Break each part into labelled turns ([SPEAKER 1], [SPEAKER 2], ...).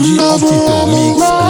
[SPEAKER 1] DJ Octito Mix.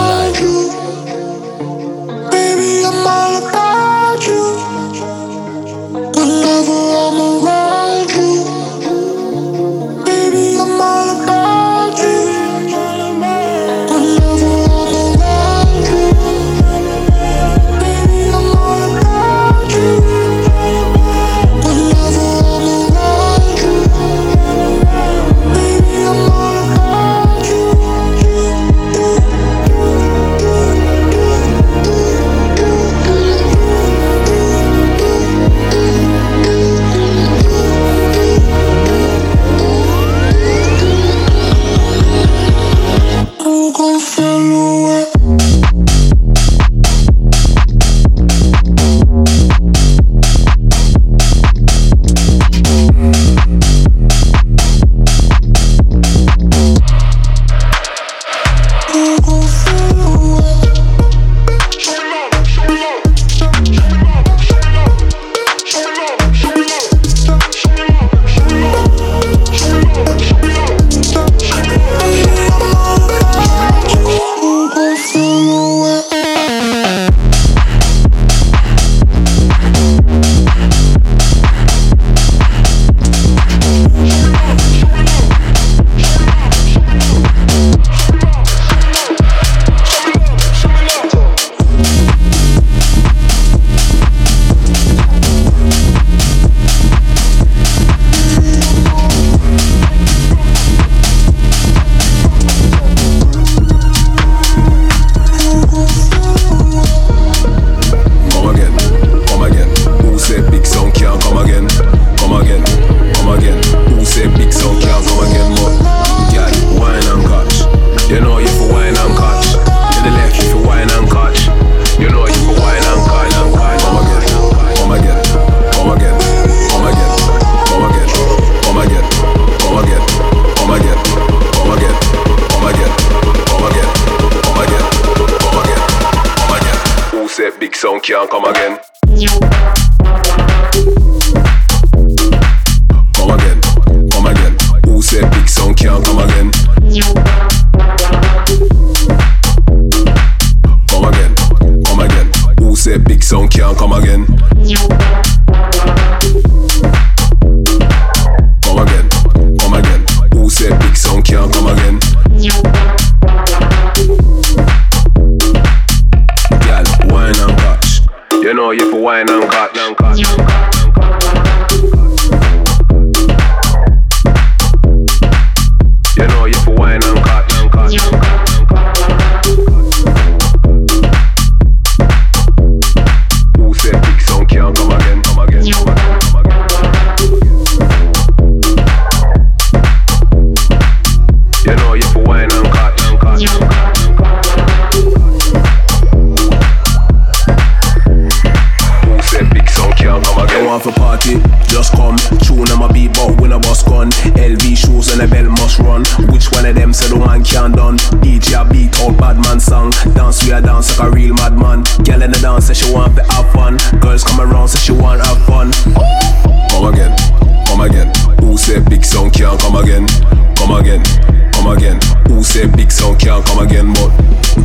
[SPEAKER 2] can't come again, but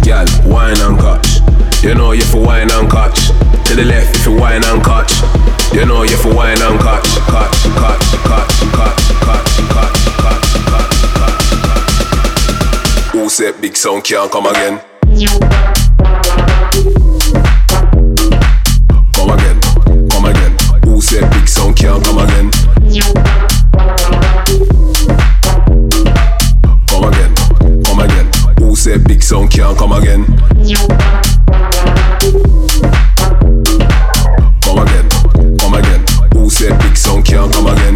[SPEAKER 2] gal, wine and catch. You know you for wine and catch. To the left if you wine and catch. You know you for wine and catch, catch, catch, catch, catch, catch, catch, catch, catch. Who said big sound can't come again? Come again, come again. Who said big sound can't come again? say big sound can't come again. Come again, come again. Who said big sound can't come again?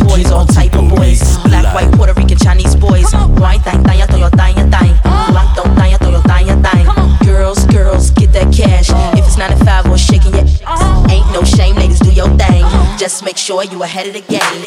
[SPEAKER 3] Boys, all type of boys. Black, white, Puerto Rican, Chinese boys. White, thang, thang, thang, thang, thang. Black, don't thang, thang, thang, thang. Girls, girls, get that cash. If it's 9 to 5, we're shaking your ass. Ain't no shame, ladies, do your thing. Just make sure you ahead of the game.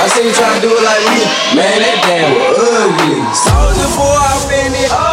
[SPEAKER 4] I see you trying to do it
[SPEAKER 5] like me. Man, that damn
[SPEAKER 4] ugly. Soldier before I
[SPEAKER 3] been
[SPEAKER 6] it.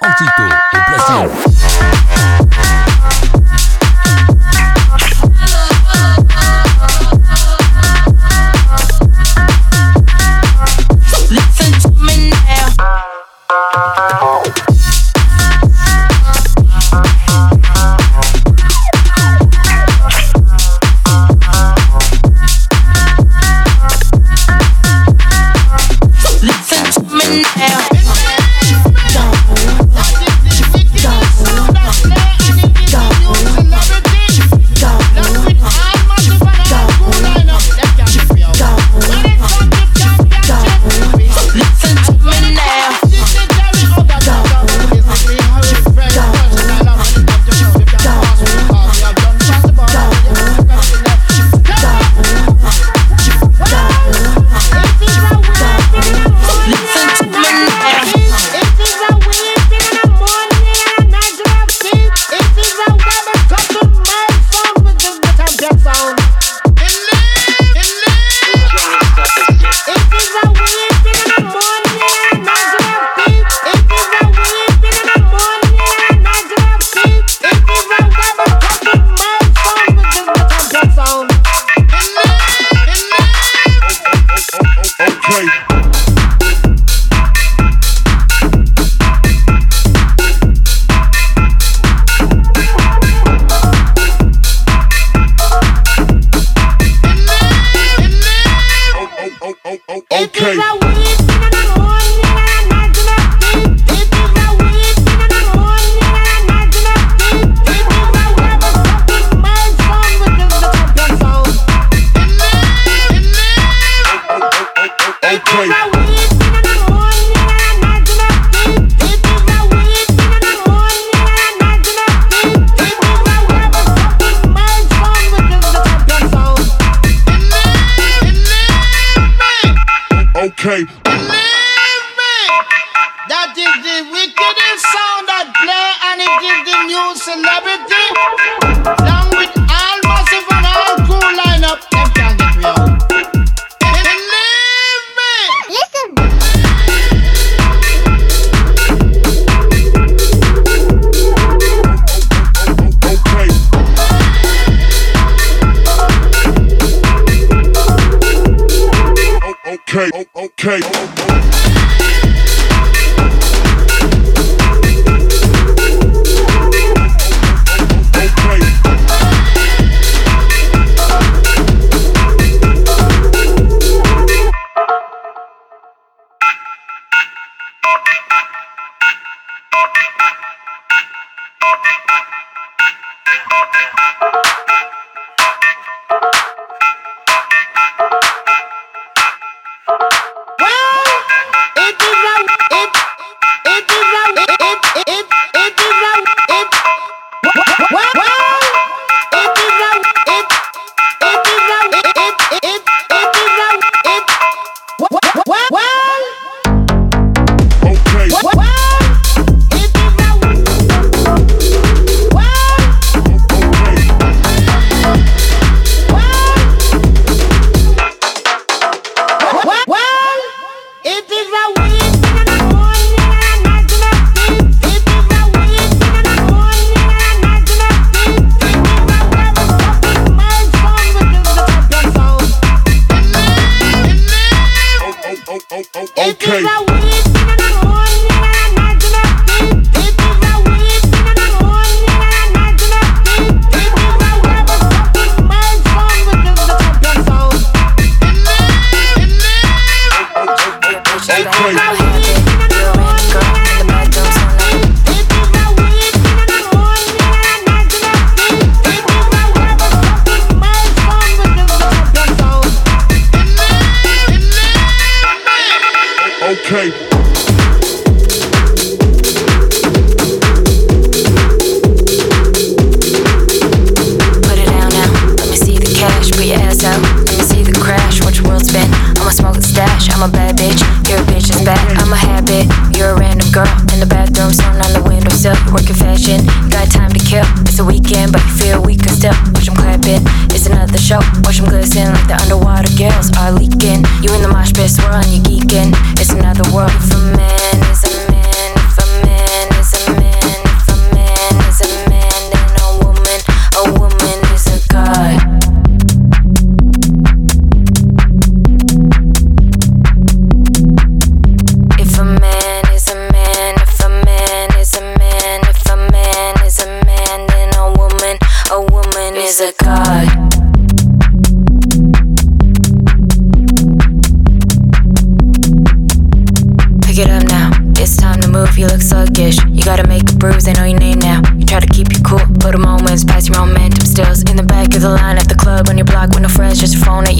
[SPEAKER 6] Antito au platine.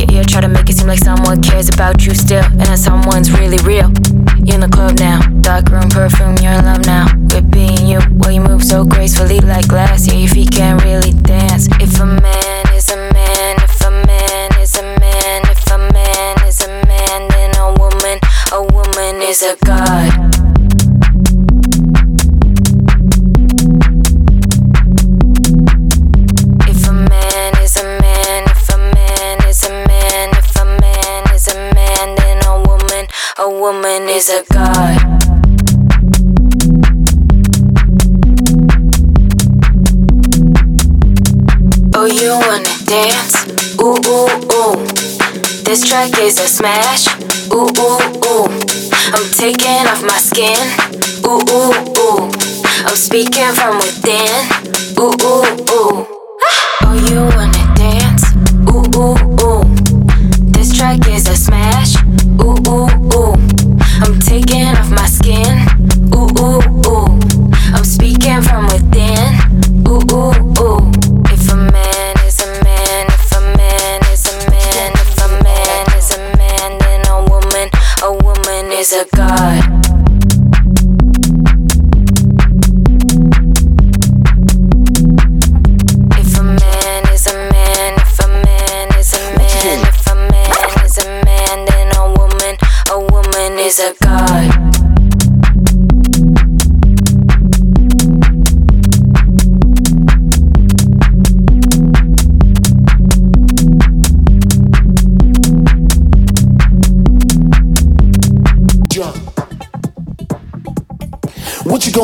[SPEAKER 5] At your ear. Try to make it seem like someone cares about you still, and that someone's really real. You're in the club now, dark room perfume, you're in love now. With being you, well, you move so gracefully like glass. Yeah, your feet can't really dance. If a man is a man, if a man is a man, if a man is a man, then a woman, a woman is a god. Is a god. Oh, you wanna dance? Ooh, ooh, ooh. This track is a smash. Ooh, ooh, ooh. I'm taking off my skin. Ooh, ooh, ooh. I'm speaking from within. Ooh, ooh, ooh. Oh, you wanna dance? Ooh, ooh, ooh. This track is a smash. Ooh, ooh, god.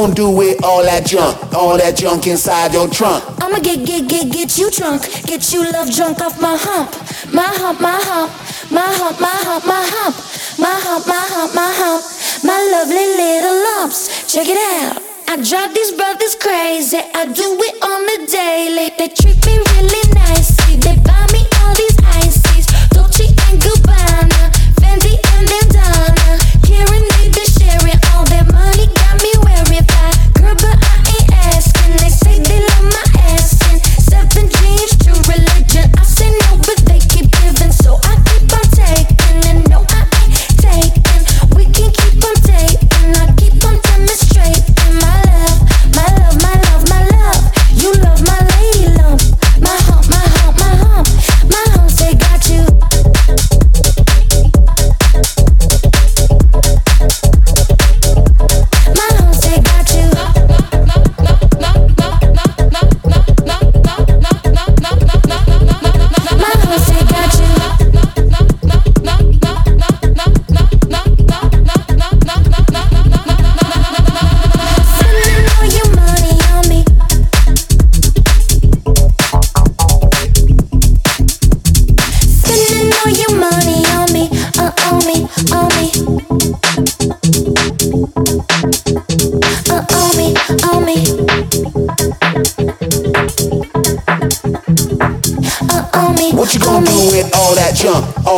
[SPEAKER 7] You do with all that junk, all that junk inside your trunk?
[SPEAKER 8] I'ma get, get, get, get you drunk, get you love drunk off my hump, my hump, my hump, my hump, my hump, my hump. My hump, my hump, my hump, my lovely little lumps. Check it out. I drive these brothers crazy. I do it on the daily. They treat me really nicely. They buy me all these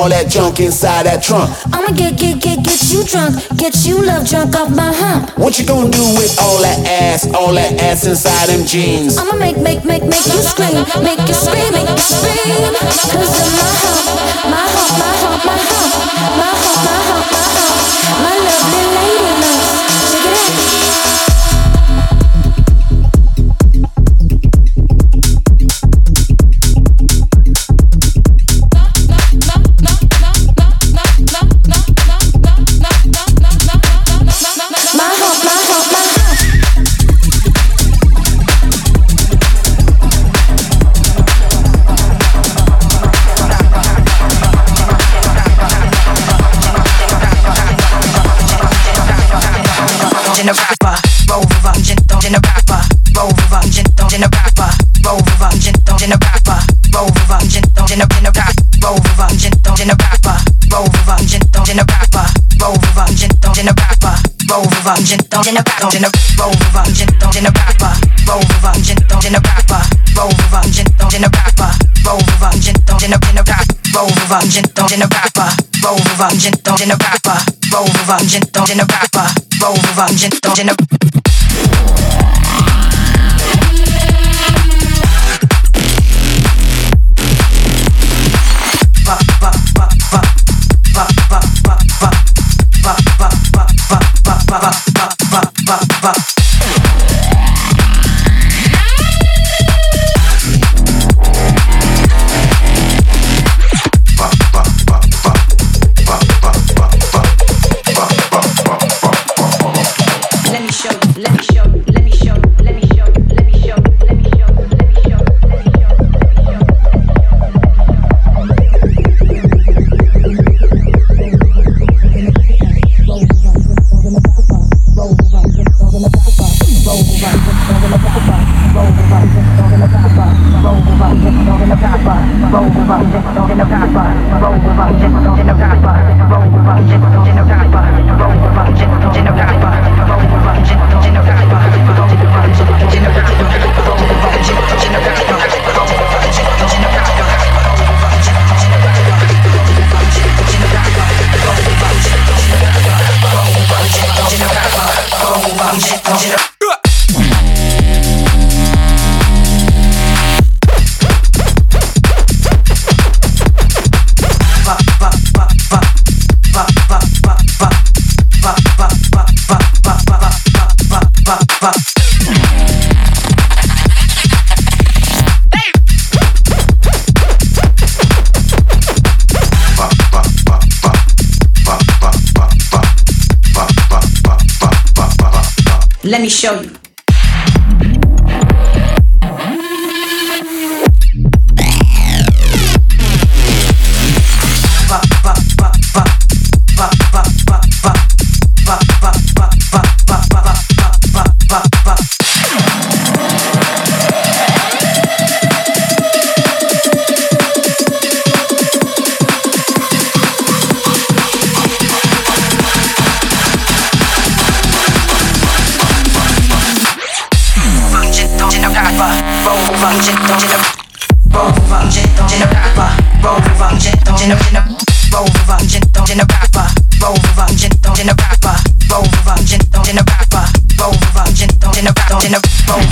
[SPEAKER 8] all
[SPEAKER 7] that junk inside that trunk?
[SPEAKER 8] I'ma get, get, get, get you drunk, get you love drunk off my hump.
[SPEAKER 7] What you gonna do with all that ass, all that ass inside them jeans?
[SPEAKER 8] I'ma make, make, make, make you scream, make you scream, make you scream. Cause of my hump,
[SPEAKER 9] don't in a don't in a roll a don't in a rapper, roll a don't in a rapper, roll a don't in a rapper, roll a don't in a in a rap, roll a don't in a rapper, roll a don't in a rapper, roll a don't in a rapper, roll with a don't in a Let me show you. In a rapper,